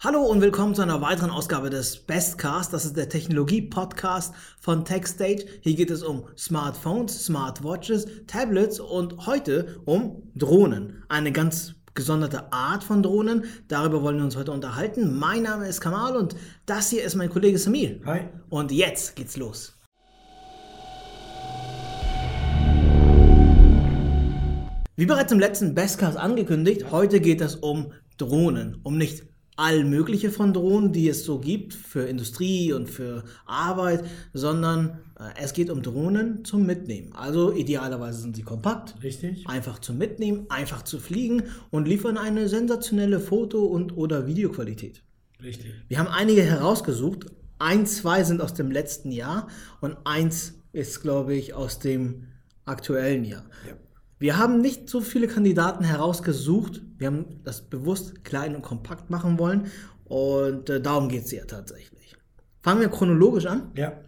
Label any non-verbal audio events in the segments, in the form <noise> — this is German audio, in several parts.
Hallo und willkommen zu einer weiteren Ausgabe des Bestcast. Das ist der Technologie-Podcast von TechStage. Hier geht es um Smartphones, Smartwatches, Tablets und heute um Drohnen. Eine ganz gesonderte Art von Drohnen. Darüber wollen wir uns heute unterhalten. Mein Name ist Kamal und das hier ist mein Kollege Samir. Hi. Und jetzt geht's los. Wie bereits im letzten Bestcast angekündigt, heute geht es um Drohnen. Um nicht all mögliche von Drohnen, die es so gibt für Industrie und für Arbeit, sondern äh, es geht um Drohnen zum Mitnehmen. Also idealerweise sind sie kompakt, Richtig. einfach zum Mitnehmen, einfach zu fliegen und liefern eine sensationelle Foto- und oder Videoqualität. Richtig. Wir haben einige herausgesucht. Ein, zwei sind aus dem letzten Jahr und eins ist, glaube ich, aus dem aktuellen Jahr. Ja. Wir haben nicht so viele Kandidaten herausgesucht. Wir haben das bewusst klein und kompakt machen wollen. Und äh, darum geht es ja tatsächlich. Fangen wir chronologisch an. Ja.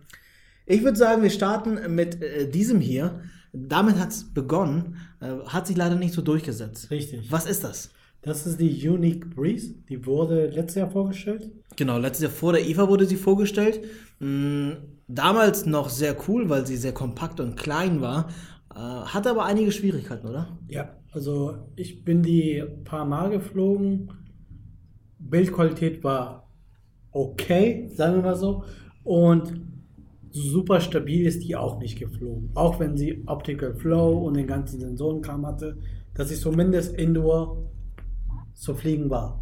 Ich würde sagen, wir starten mit äh, diesem hier. Damit hat es begonnen, äh, hat sich leider nicht so durchgesetzt. Richtig. Was ist das? Das ist die Unique Breeze. Die wurde letztes Jahr vorgestellt. Genau, letztes Jahr vor der IFA wurde sie vorgestellt. Mm, damals noch sehr cool, weil sie sehr kompakt und klein war. Äh, hatte aber einige Schwierigkeiten, oder? Ja. Also ich bin die paar Mal geflogen. Bildqualität war okay, sagen wir mal so. Und super stabil ist die auch nicht geflogen. Auch wenn sie Optical Flow und den ganzen Sensorenkram hatte, dass sie zumindest Indoor zu fliegen war.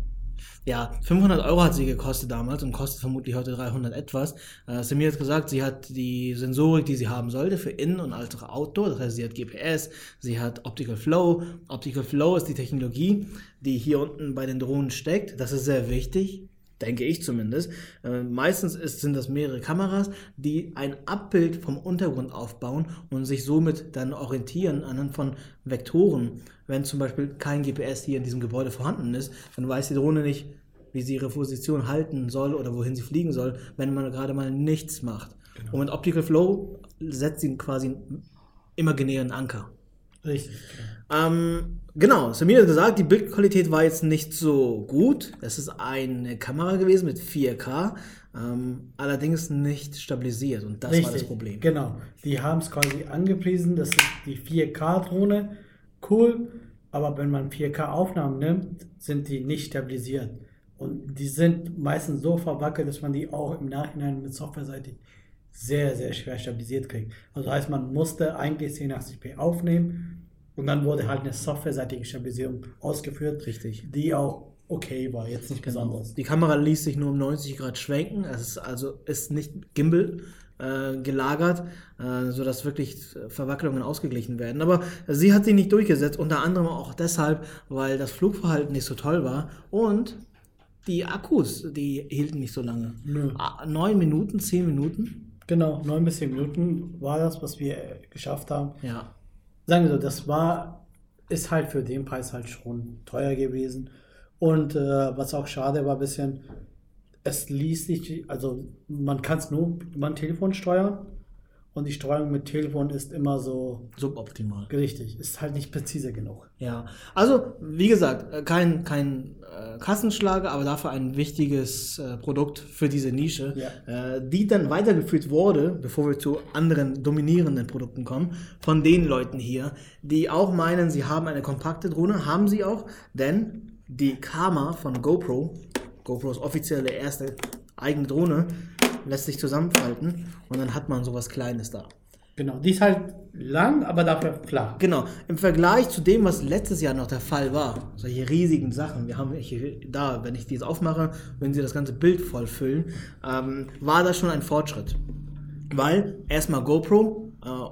Ja, 500 Euro hat sie gekostet damals und kostet vermutlich heute 300 etwas. Äh, Samir hat gesagt, sie hat die Sensorik, die sie haben sollte für Innen- und als Outdoor. Das heißt, sie hat GPS, sie hat Optical Flow. Optical Flow ist die Technologie, die hier unten bei den Drohnen steckt. Das ist sehr wichtig. Denke ich zumindest. Äh, meistens ist, sind das mehrere Kameras, die ein Abbild vom Untergrund aufbauen und sich somit dann orientieren anhand von Vektoren. Wenn zum Beispiel kein GPS hier in diesem Gebäude vorhanden ist, dann weiß die Drohne nicht, wie sie ihre Position halten soll oder wohin sie fliegen soll, wenn man gerade mal nichts macht. Und mit Optical Flow setzt sie quasi einen imaginären Anker. Richtig. Ähm, genau, Samir hat gesagt, die Bildqualität war jetzt nicht so gut. Es ist eine Kamera gewesen mit 4K, ähm, allerdings nicht stabilisiert und das war das Problem. Genau. Die haben es quasi angepriesen, das ist die 4K-Drohne. Cool, aber wenn man 4K-Aufnahmen nimmt, sind die nicht stabilisiert. Und die sind meistens so verwackelt, dass man die auch im Nachhinein mit softwareseitig sehr, sehr schwer stabilisiert kriegt. Also heißt, man musste eigentlich 1080p aufnehmen und dann wurde halt eine softwareseitige Stabilisierung ausgeführt, Richtig. die auch okay war, jetzt nicht besonders. Die Kamera ließ sich nur um 90 Grad schwenken, es ist also ist nicht Gimbal äh, gelagert, äh, sodass wirklich Verwacklungen ausgeglichen werden. Aber sie hat sich nicht durchgesetzt, unter anderem auch deshalb, weil das Flugverhalten nicht so toll war und die Akkus, die hielten nicht so lange. Nö. Ah, Neun Minuten, zehn Minuten. Genau, neun bis zehn Minuten war das, was wir äh, geschafft haben. Ja. sagen wir so, das war, ist halt für den Preis halt schon teuer gewesen. Und äh, was auch schade war, ein bisschen, es ließ sich, also man kann es nur über ein Telefon steuern. Und die Steuerung mit Telefon ist immer so Suboptimal. richtig, ist halt nicht präzise genug. Ja, also wie gesagt, äh, kein, kein äh, Kassenschlager, aber dafür ein wichtiges äh, Produkt für diese Nische, Ja. äh, die dann weitergeführt wurde, bevor wir zu anderen dominierenden Produkten kommen, von den Leuten hier, die auch meinen, sie haben eine kompakte Drohne, haben sie auch, denn die Kama von GoPro, GoPros offizielle erste eigene Drohne, lässt sich zusammenfalten und dann hat man sowas Kleines da. Genau, die ist halt lang, aber dafür flach. Genau, im Vergleich zu dem, was letztes Jahr noch der Fall war, solche riesigen Sachen, wir haben hier da, wenn ich die jetzt aufmache, wenn sie das ganze Bild voll füllen, ähm, war das schon ein Fortschritt. Weil erstmal GoPro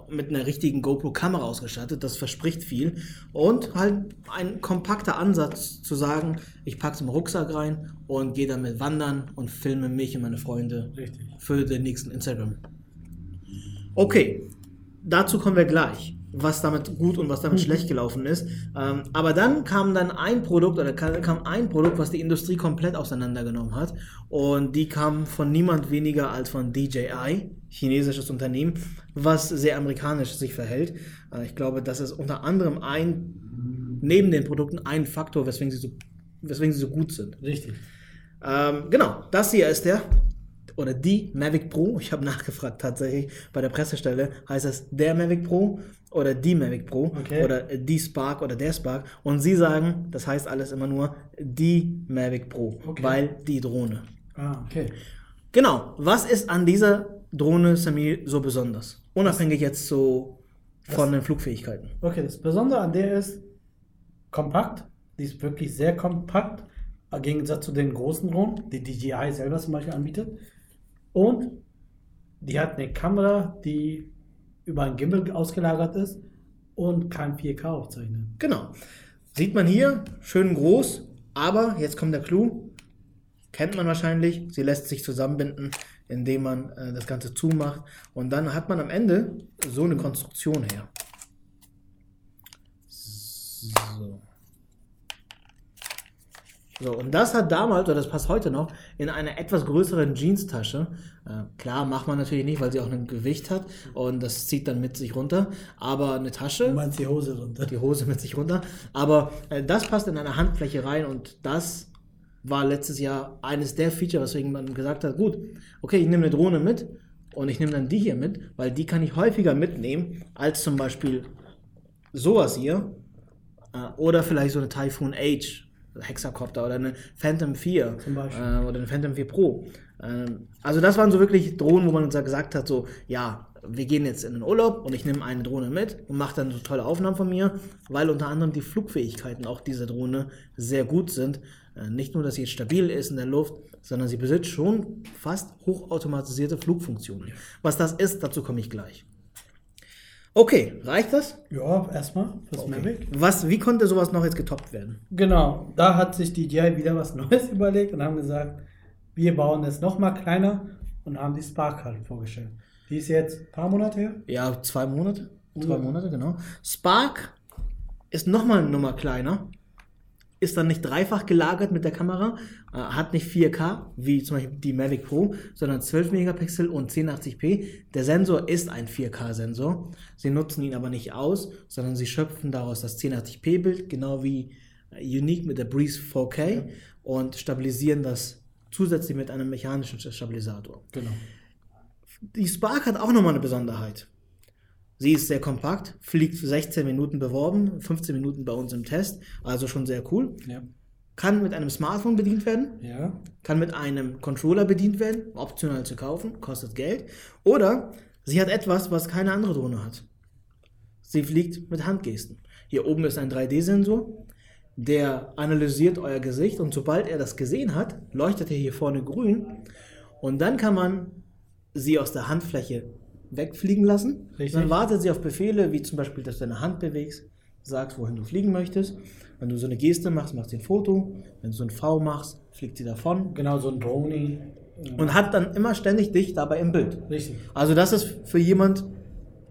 mit einer richtigen GoPro-Kamera ausgestattet, das verspricht viel. Und halt ein kompakter Ansatz zu sagen, ich packe es im Rucksack rein und gehe damit wandern und filme mich und meine Freunde Richtig. für den nächsten Instagram. Okay, dazu kommen wir gleich, was damit gut und was damit schlecht gelaufen ist. Ähm, aber dann kam dann ein Produkt oder kam, kam ein Produkt, was die Industrie komplett auseinandergenommen hat. Und die kam von niemand weniger als von DJI, chinesisches Unternehmen, was sehr amerikanisch sich verhält. Äh, ich glaube, das ist unter anderem ein, neben den Produkten ein Faktor, weswegen sie so, weswegen sie so gut sind. Richtig. Ähm, genau, das hier ist der oder die Mavic Pro. Ich habe <laughs> nachgefragt tatsächlich bei der Pressestelle, heißt es der Mavic Pro oder die Mavic Pro Okay. oder die Spark oder der Spark. Und sie sagen, das heißt alles immer nur die Mavic Pro, Okay. weil die Drohne. Ah, okay. Genau, was ist an dieser Drohne Samir so besonders? Unabhängig jetzt so von den Flugfähigkeiten. Okay, das Besondere an der ist kompakt. Die ist wirklich sehr kompakt. Im Gegensatz zu den großen Drohnen, die DJI selber zum Beispiel anbietet. Und die hat eine Kamera, die über ein Gimbal ausgelagert ist und kann 4K aufzeichnen. Genau. Sieht man hier, schön groß, aber jetzt kommt der Clou. Kennt man wahrscheinlich. Sie lässt sich zusammenbinden, indem man äh, das Ganze zumacht. Und dann hat man am Ende so eine Konstruktion her. So. So, und das hat damals, oder das passt heute noch, in einer etwas größeren Jeans-Tasche. Äh, klar, macht man natürlich nicht, weil sie auch ein Gewicht hat und das zieht dann mit sich runter. Aber eine Tasche Du meinst die Hose runter? die Hose mit sich runter. Aber äh, das passt in eine Handfläche rein und das war letztes Jahr eines der Feature, weswegen man gesagt hat, gut, okay, ich nehme eine Drohne mit und ich nehme dann die hier mit, weil die kann ich häufiger mitnehmen als zum Beispiel sowas hier äh, oder vielleicht so eine Typhoon H, Hexacopter oder eine Phantom 4 Zum Beispiel. äh, oder eine Phantom 4 Pro. Ähm, also das waren so wirklich Drohnen, wo man uns gesagt hat, so, ja, wir gehen jetzt in den Urlaub und ich nehme eine Drohne mit und mache dann so tolle Aufnahmen von mir, weil unter anderem die Flugfähigkeiten auch dieser Drohne sehr gut sind. Äh, Nicht nur, dass sie jetzt stabil ist in der Luft, sondern sie besitzt schon fast hochautomatisierte Flugfunktionen. Was das ist, dazu komme ich gleich. Okay, reicht das? Ja, erstmal fürs Mavic. Was, wie konnte sowas noch jetzt getoppt werden? Genau, da hat sich DJI wieder was <laughs> Neues überlegt und haben gesagt, wir bauen es noch mal kleiner und haben die Spark halt vorgestellt. Die ist jetzt ein paar Monate her. Ja, zwei Monate. Zwei. Monate, genau. Spark ist nochmal eine Nummer kleiner. Ist dann nicht dreifach gelagert mit der Kamera, äh, hat nicht 4K, wie zum Beispiel die Mavic Pro, sondern 12 Megapixel und 1080p. Der Sensor ist ein 4K-Sensor. Sie nutzen ihn aber nicht aus, sondern sie schöpfen daraus das 1080p-Bild, genau wie äh, Unique mit der Breeze 4K und stabilisieren das zusätzlich mit einem mechanischen Stabilisator. Genau. Die Spark hat auch nochmal eine Besonderheit. Sie ist sehr kompakt, fliegt für 16 Minuten beworben, 15 Minuten bei uns im Test, also schon sehr cool. Ja. Kann mit einem Smartphone bedient werden, Ja. kann mit einem Controller bedient werden, optional zu kaufen, kostet Geld. Oder sie hat etwas, was keine andere Drohne hat. Sie fliegt mit Handgesten. Hier oben ist ein 3D-Sensor, der analysiert euer Gesicht und sobald er das gesehen hat, leuchtet er hier vorne grün und dann kann man sie aus der Handfläche wegfliegen lassen. Richtig. Dann wartet sie auf Befehle, wie zum Beispiel, dass du deine Hand bewegst, sagst, wohin du fliegen möchtest. Wenn du so eine Geste machst, machst du ein Foto. Wenn du so ein V machst, fliegt sie davon Genau, so ein Droni. und hat dann immer ständig dich dabei im Bild. Richtig. Also das ist für jemand,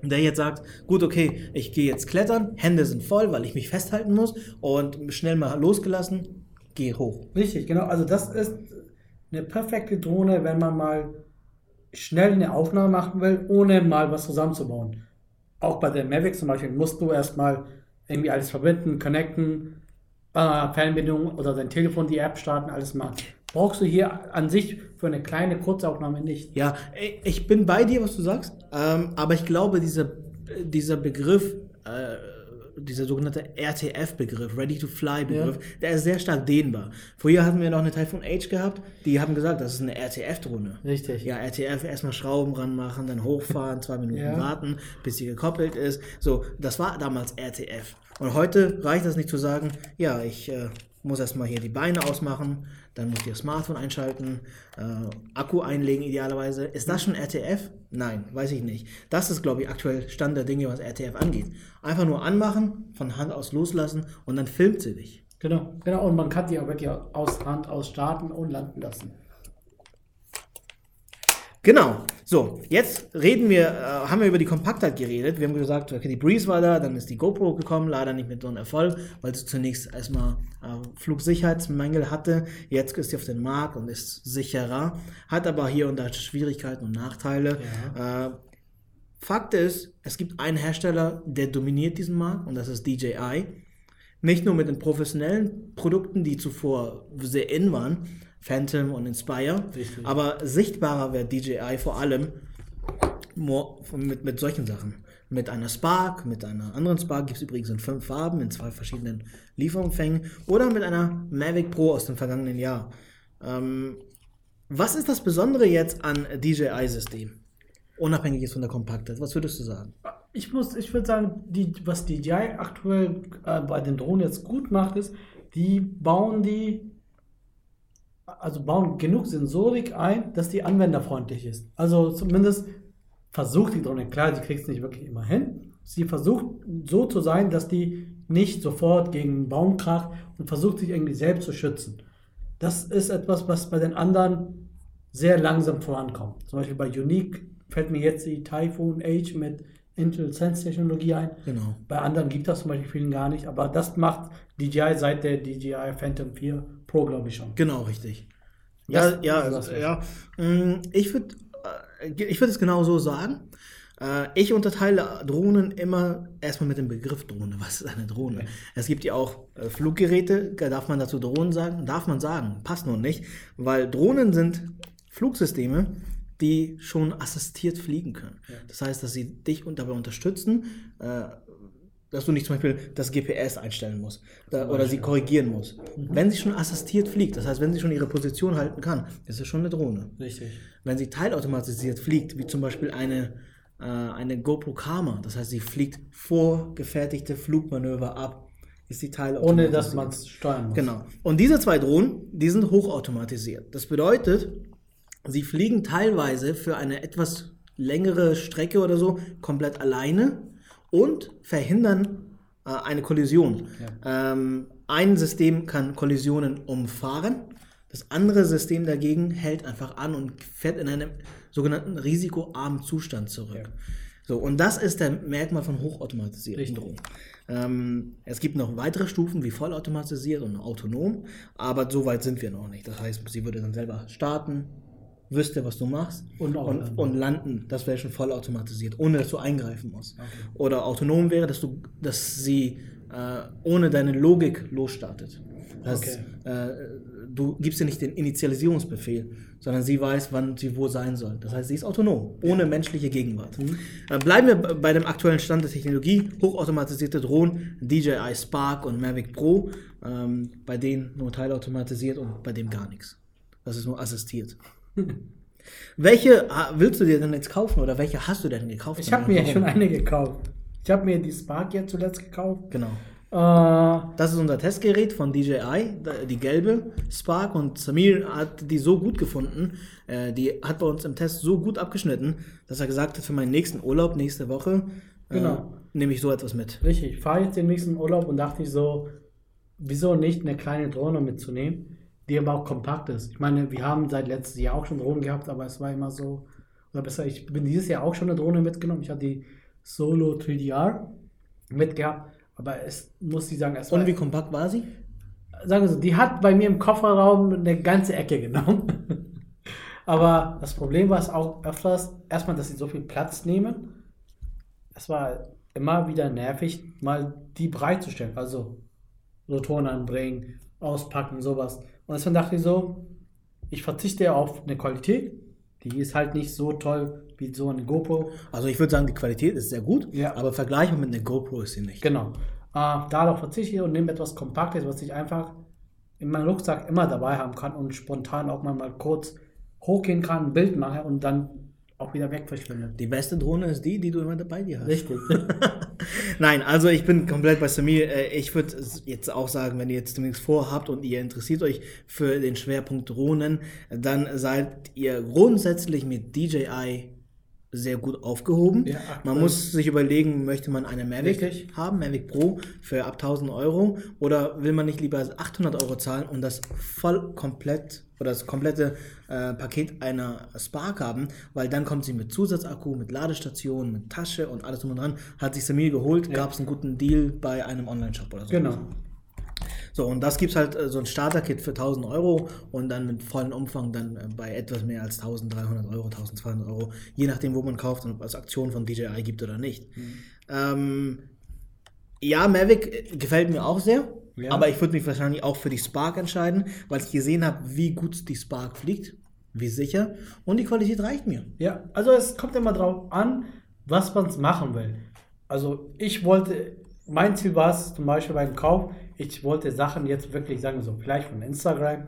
der jetzt sagt, gut, okay, ich gehe jetzt klettern, Hände sind voll, weil ich mich festhalten muss und schnell mal losgelassen, geh hoch. Richtig, genau. Also das ist eine perfekte Drohne, wenn man mal schnell eine Aufnahme machen will, ohne mal was zusammenzubauen. Auch bei der Mavic zum Beispiel musst du erstmal irgendwie alles verbinden, connecten, äh, Fernbedienung oder dein Telefon, die App starten, alles machen. Brauchst du hier an sich für eine kleine Kurzaufnahme nicht. Ja, ich bin bei dir, was du sagst, ähm, aber ich glaube, dieser, dieser Begriff, äh, dieser sogenannte RTF-Begriff, Ready-to-Fly-Begriff, der ist sehr stark dehnbar. Vorher hatten wir noch eine Typhoon H gehabt, die haben gesagt, das ist eine RTF-Drohne. Richtig. Ja, RTF erstmal Schrauben ranmachen, dann hochfahren, zwei Minuten Ja. warten, bis sie gekoppelt ist. So, das war damals RTF. Und heute reicht das nicht zu sagen, ja, ich äh, muss erstmal hier die Beine ausmachen, dann muss ich das Smartphone einschalten, äh, Akku einlegen idealerweise. Ist das schon RTF? Nein, weiß ich nicht. Das ist, glaube ich, aktuell Stand der Dinge, was RTF angeht. Einfach nur anmachen, von Hand aus loslassen und dann filmt sie dich. Genau, genau. Und man kann die auch wirklich aus Hand aus starten und landen lassen. Genau. So, jetzt reden wir, äh, haben wir über die Kompaktheit geredet. Wir haben gesagt, okay, die Breeze war da, dann ist die GoPro gekommen, leider nicht mit so einem Erfolg, weil sie zunächst erstmal äh, Flugsicherheitsmängel hatte. Jetzt ist sie auf den Markt und ist sicherer, hat aber hier und da Schwierigkeiten und Nachteile. Äh, Fakt ist, es gibt einen Hersteller, der dominiert diesen Markt und das ist DJI. Nicht nur mit den professionellen Produkten, die zuvor sehr in waren. Phantom und Inspire. Richtig. Aber sichtbarer wird DJI vor allem mit, mit solchen Sachen. Mit einer Spark, mit einer anderen Spark gibt es übrigens in fünf Farben, in zwei verschiedenen Lieferumfängen. Oder mit einer Mavic Pro aus dem vergangenen Jahr. Ähm, was ist das Besondere jetzt an DJI-System? Unabhängig jetzt von der Kompaktheit. Was würdest du sagen? Ich muss, ich würde sagen, die, was DJI aktuell äh, bei den Drohnen jetzt gut macht, ist, die bauen die, also bauen genug Sensorik ein, dass die anwenderfreundlich ist. Also zumindest versucht die Drohne, klar, sie kriegt es nicht wirklich immer hin. Sie versucht so zu sein, dass die nicht sofort gegen einen Baum kracht und versucht sich irgendwie selbst zu schützen. Das ist etwas, was bei den anderen sehr langsam vorankommt. Zum Beispiel bei Unique fällt mir jetzt die Typhoon H mit Intel Sense Technologie ein. Genau. Bei anderen gibt das zum Beispiel vielen gar nicht, aber das macht DJI seit der DJI Phantom 4 Pro, glaube ich schon. Genau, richtig. Ja, Das- ja, das- ja. Mm, Ich würde ich würd es genau so sagen. Äh, Ich unterteile Drohnen immer erstmal mit dem Begriff Drohne. <laughs> Was ist eine Drohne? Es gibt ja auch äh, Fluggeräte, da darf man dazu Drohnen sagen? Darf man sagen, passt nur nicht, weil Drohnen sind Flugsysteme, die schon assistiert fliegen können. Das heißt, dass sie dich dabei unterstützen, äh, dass du nicht zum Beispiel das GPS einstellen musst da, oder sie korrigieren musst. Wenn sie schon assistiert fliegt, das heißt, wenn sie schon ihre Position halten kann, ist es schon eine Drohne. Richtig. Wenn sie teilautomatisiert fliegt, wie zum Beispiel eine, äh, eine GoPro Karma, das heißt, sie fliegt vorgefertigte Flugmanöver ab, ist sie teilautomatisiert. Ohne dass man es steuern muss. Genau. Und diese zwei Drohnen, die sind hochautomatisiert. Das bedeutet, sie fliegen teilweise für eine etwas längere Strecke oder so komplett alleine und verhindern äh, eine Kollision. Ähm, ein System kann Kollisionen umfahren, das andere System dagegen hält einfach an und fährt in einem sogenannten risikoarmen Zustand zurück. So, und das ist der Merkmal von. Drohnen. Ähm, es gibt noch weitere Stufen wie vollautomatisiert und autonom, aber so weit sind wir noch nicht. Das heißt, sie würde dann selber starten, wüsste, was du machst Und und, landen. und landen. Das wäre schon vollautomatisiert, ohne dass du eingreifen musst. Oder autonom wäre, dass du, dass sie äh, ohne deine Logik losstartet. Das heißt, äh, du gibst ihr nicht den Initialisierungsbefehl, sondern sie weiß, wann sie wo sein soll. Das heißt, sie ist autonom, ohne menschliche Gegenwart. Äh, bleiben wir bei dem aktuellen Stand der Technologie. Hochautomatisierte Drohnen, DJI Spark und Mavic Pro, ähm, bei denen nur teilautomatisiert und bei dem gar nichts. Das ist nur assistiert. <laughs> welche ah, willst du dir denn jetzt kaufen oder welche hast du denn gekauft? Ich habe mir Warum? schon eine gekauft. Ich habe mir die Spark jetzt zuletzt gekauft. Genau. Äh, Das ist unser Testgerät von DJI, die gelbe Spark und Samir hat die so gut gefunden, äh, die hat bei uns im Test so gut abgeschnitten, dass er gesagt hat, für meinen nächsten Urlaub nächste Woche äh, Genau. nehme ich so etwas mit. richtig, ich fahre jetzt den nächsten Urlaub und dachte ich so, wieso nicht eine kleine Drohne mitzunehmen, die aber auch kompakt ist. Ich meine, wir haben seit letztes Jahr auch schon Drohnen gehabt, aber es war immer so, oder besser, ich bin dieses Jahr auch schon eine Drohne mitgenommen. Ich hatte die Solo 3DR mitgehabt, aber es muss ich sagen, es war Und wie kompakt war sie? sagen wir so, die hat bei mir im Kofferraum eine ganze Ecke genommen. <laughs> Aber das Problem war es auch öfters, erstmal, dass sie so viel Platz nehmen. Es war immer wieder nervig, mal die bereitzustellen. Also Rotoren anbringen, auspacken, sowas. Und deswegen dachte ich so, ich verzichte auf eine Qualität. Die ist halt nicht so toll wie so eine GoPro. Also ich würde sagen, die Qualität ist sehr gut, Ja. aber vergleichbar mit einer GoPro ist sie nicht. Genau. Äh, darauf verzichte ich und nehme etwas Kompaktes, was ich einfach in meinem Rucksack immer dabei haben kann und spontan auch mal, mal kurz hochgehen kann, ein Bild mache und dann auch wieder weg verschwindet. Die beste Drohne ist die, die du immer bei dir hast. Richtig. <laughs> Nein, also ich bin komplett bei Samir. Äh, Ich würde jetzt auch sagen, wenn ihr jetzt demnächst vorhabt und ihr interessiert euch für den Schwerpunkt Drohnen, dann seid ihr grundsätzlich mit DJI sehr gut aufgehoben. Ja, man muss sich überlegen, möchte man eine Mavic Richtig. haben, Mavic Pro für ab 1000 Euro oder will man nicht lieber 800 Euro zahlen und das voll komplett oder das komplette äh, Paket einer Spark haben, weil dann kommt sie mit Zusatzakku, mit Ladestation, mit Tasche und alles drum und dran. Hat sich Samir geholt, gab es einen guten Deal bei einem Online-Shop oder so. genau. So, und das gibt's halt äh, so ein Starter-Kit für 1000 Euro und dann mit vollen Umfang dann äh, bei etwas mehr als 1300 Euro, 1200 Euro, je nachdem, wo man kauft und ob es Aktion von DJI gibt oder nicht. Ähm, ja, Mavic äh, gefällt mir auch sehr. Ja. Aber ich würde mich wahrscheinlich auch für die Spark entscheiden, weil ich gesehen habe, wie gut die Spark fliegt, wie sicher und die Qualität reicht mir. Ja, also es kommt immer drauf an, was man machen will. Also ich wollte, mein Ziel war es zum Beispiel beim Kauf, ich wollte Sachen jetzt wirklich, sagen wir so, vielleicht von Instagram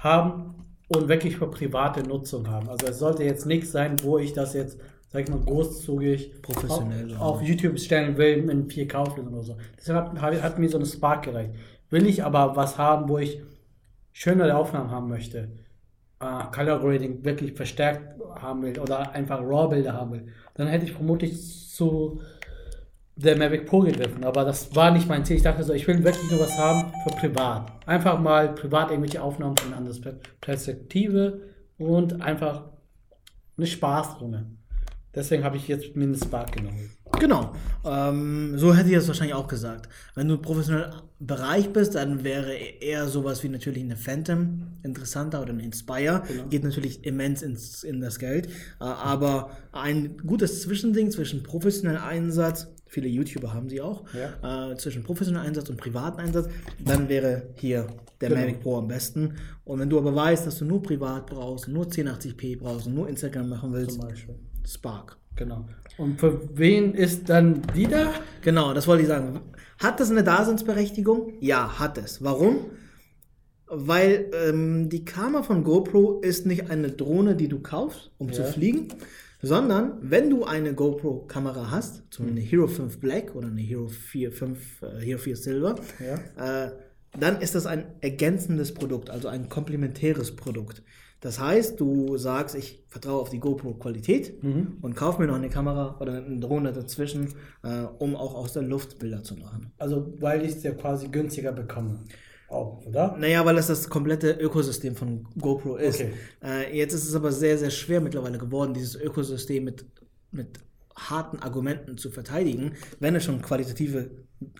haben und wirklich für private Nutzung haben. Also es sollte jetzt nichts sein, wo ich das jetzt, sag ich mal, großzügig Professionell, auf, auf YouTube stellen will in 4K auflösung oder so. Deshalb hat, hat mir so eine Spark gereicht. Will ich aber was haben, wo ich schönere Aufnahmen haben möchte, äh, Color Grading wirklich verstärkt haben will oder einfach RAW-Bilder haben will, dann hätte ich vermutlich zu der Mavic Pro gegriffen. Aber das war nicht mein Ziel. Ich dachte so, ich will wirklich nur was haben für privat. Einfach mal privat irgendwelche Aufnahmen von einer anderen Perspektive und einfach eine Spaßrunde. Deswegen habe ich jetzt mir eine Spark genommen. Genau. Ähm, so hätte ich es wahrscheinlich auch gesagt. Wenn du im professionellen Bereich bist, dann wäre eher sowas wie natürlich eine Phantom interessanter oder eine Inspire. Genau. Geht natürlich immens ins, in das Geld. Äh, aber ein gutes Zwischending zwischen professionellem Einsatz, viele YouTuber haben sie auch, äh, zwischen professionellem Einsatz und privaten Einsatz, dann wäre hier der Genau. Mavic Pro am besten. Und wenn du aber weißt, dass du nur privat brauchst, nur 1080p brauchst und nur Instagram machen willst, Zum Beispiel. Spark. Genau. Und für wen ist dann die da? Genau, das wollte ich sagen. Hat das eine Daseinsberechtigung? Ja, hat es. Warum? Weil ähm, die Kamera von GoPro ist nicht eine Drohne, die du kaufst, um zu Ja. fliegen, sondern wenn du eine GoPro-Kamera hast, zum Beispiel eine Hero 5 Black oder eine Hero 4, 5, äh, Hero 4 Silver, äh, dann ist das ein ergänzendes Produkt, also ein komplementäres Produkt. Das heißt, du sagst, ich vertraue auf die GoPro-Qualität und kaufe mir noch eine Kamera oder eine Drohne dazwischen, äh, um auch aus der Luft Bilder zu machen. Also, weil ich es ja quasi günstiger bekomme. Auch, oder? Naja, weil es das komplette Ökosystem von GoPro ist. Okay. Äh, jetzt ist es aber sehr, sehr schwer mittlerweile geworden, dieses Ökosystem mit, mit harten Argumenten zu verteidigen, wenn es schon qualitative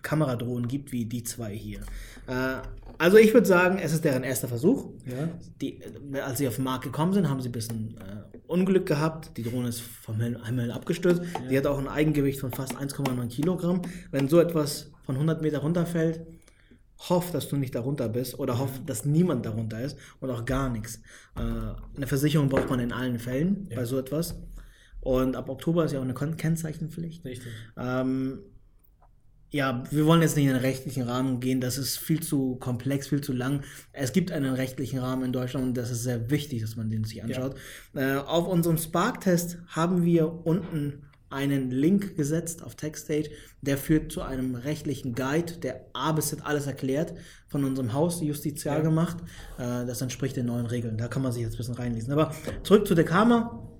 Kameradrohnen gibt, wie die zwei hier. Äh, also ich würde sagen, es ist deren erster Versuch. Ja. Die, äh, als sie auf den Markt gekommen sind, haben sie ein bisschen äh, Unglück gehabt. Die Drohne ist vom Himmel abgestürzt. Die hat auch ein Eigengewicht von fast 1,9 Kilogramm. Wenn so etwas von 100 Meter runterfällt, hoff, dass du nicht darunter bist oder hoff, dass niemand darunter ist und auch gar nichts. Äh, eine Versicherung braucht man in allen Fällen bei so etwas. Und ab Oktober ist ja auch eine Kennzeichenpflicht. Richtig. Ähm, ja, wir wollen jetzt nicht in den rechtlichen Rahmen gehen, das ist viel zu komplex, viel zu lang. Es gibt einen rechtlichen Rahmen in Deutschland und das ist sehr wichtig, dass man den sich anschaut. Äh, auf unserem Spark-Test haben wir unten einen Link gesetzt auf TechStage, der führt zu einem rechtlichen Guide, der A bis Z alles erklärt, von unserem Haus justizial gemacht. Äh, das entspricht den neuen Regeln. Da kann man sich jetzt ein bisschen reinlesen. Aber zurück zu der Kamera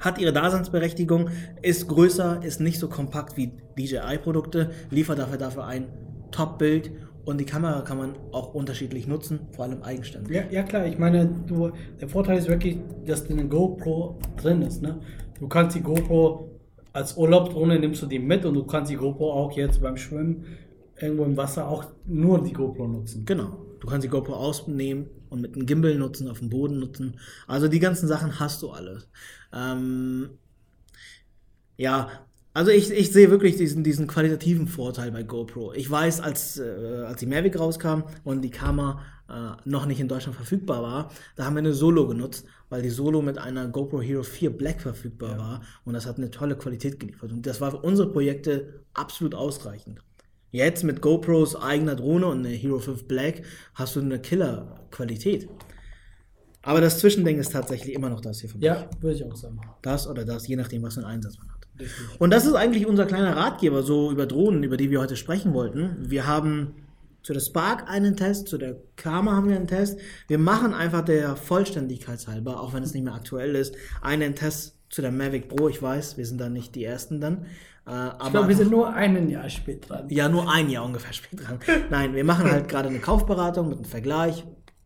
hat ihre Daseinsberechtigung, ist größer, ist nicht so kompakt wie DJI-Produkte, liefert dafür dafür ein Top-Bild und die Kamera kann man auch unterschiedlich nutzen, vor allem eigenständig. Ja, ja klar, ich meine, du, der Vorteil ist wirklich, dass eine GoPro drin ist. Ne? Du kannst die GoPro als Urlaubsdrohne nimmst du die mit und du kannst die GoPro auch jetzt beim Schwimmen irgendwo im Wasser auch nur die GoPro nutzen. Genau. Du kannst die GoPro ausnehmen und mit einem Gimbal nutzen, auf dem Boden nutzen. Also die ganzen Sachen hast du alles. Ähm, ja, also ich, ich sehe wirklich diesen, diesen qualitativen Vorteil bei GoPro. Ich weiß, als, äh, als die Mavic rauskam und die Kamera äh, noch nicht in Deutschland verfügbar war, da haben wir eine Solo genutzt, weil die Solo mit einer GoPro Hero 4 Black verfügbar war und das hat eine tolle Qualität geliefert. Und das war für unsere Projekte absolut ausreichend. Jetzt mit GoPros eigener Drohne und eine Hero 5 Black hast du eine Killer-Qualität. Aber das Zwischending ist tatsächlich immer noch das hier für mich. Ja, würde ich auch sagen. Das oder das, je nachdem, was für einen Einsatz man hat. Und das ist eigentlich unser kleiner Ratgeber so über Drohnen, über die wir heute sprechen wollten. Wir haben zu der Spark einen Test, zu der Kama haben wir einen Test. Wir machen einfach der Vollständigkeit halber, auch wenn es nicht mehr aktuell ist, einen Test zu der Mavic Pro. Ich weiß, wir sind da nicht die Ersten dann. Äh, aber Ich glaube, wir sind nur ein Jahr spät dran. ja, nur ein Jahr ungefähr spät dran. Nein, wir machen halt gerade eine Kaufberatung mit einem Vergleich.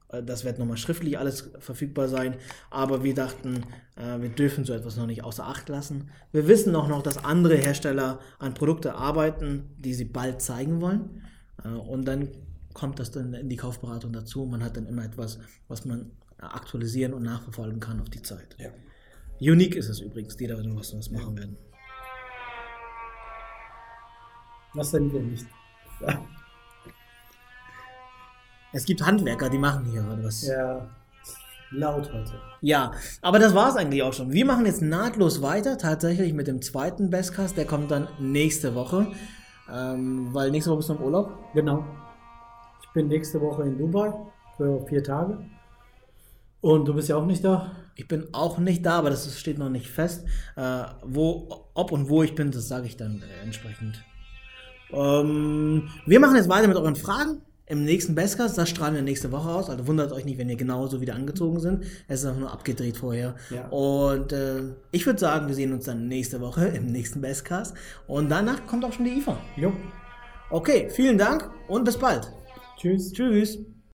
Äh, Das wird nochmal schriftlich alles verfügbar sein. Aber wir dachten, äh, wir dürfen so etwas noch nicht außer Acht lassen. Wir wissen auch noch, dass andere Hersteller an Produkte arbeiten, die sie bald zeigen wollen. Äh, Und dann kommt das dann in die Kaufberatung dazu. Man hat dann immer etwas, was man aktualisieren und nachverfolgen kann auf die Zeit. Ja. Unique ist es übrigens, die da was, was machen werden. Was denn wir nicht? <laughs> Es gibt Handwerker, die machen hier gerade was. Ja, laut heute. Ja, aber das war es eigentlich auch schon. Wir machen jetzt nahtlos weiter, tatsächlich mit dem zweiten Bestcast. Der kommt dann nächste Woche, ähm, weil nächste Woche bist du im Urlaub. Genau. Ich bin nächste Woche in Dubai für vier Tage. Und du bist ja auch nicht da? Ich bin auch nicht da, aber das steht noch nicht fest. Äh, wo, ob und wo ich bin, das sage ich dann äh, entsprechend. Ähm, wir machen jetzt weiter mit euren Fragen im nächsten Bestcast. Das strahlen wir nächste Woche aus. Also wundert euch nicht, wenn ihr genauso wieder angezogen sind. Es ist einfach nur abgedreht vorher. Ja. Und äh, ich würde sagen, wir sehen uns dann nächste Woche im nächsten Bestcast. Und danach kommt auch schon die IFA. Jo. Okay, vielen Dank und bis bald. Tschüss. Tschüss.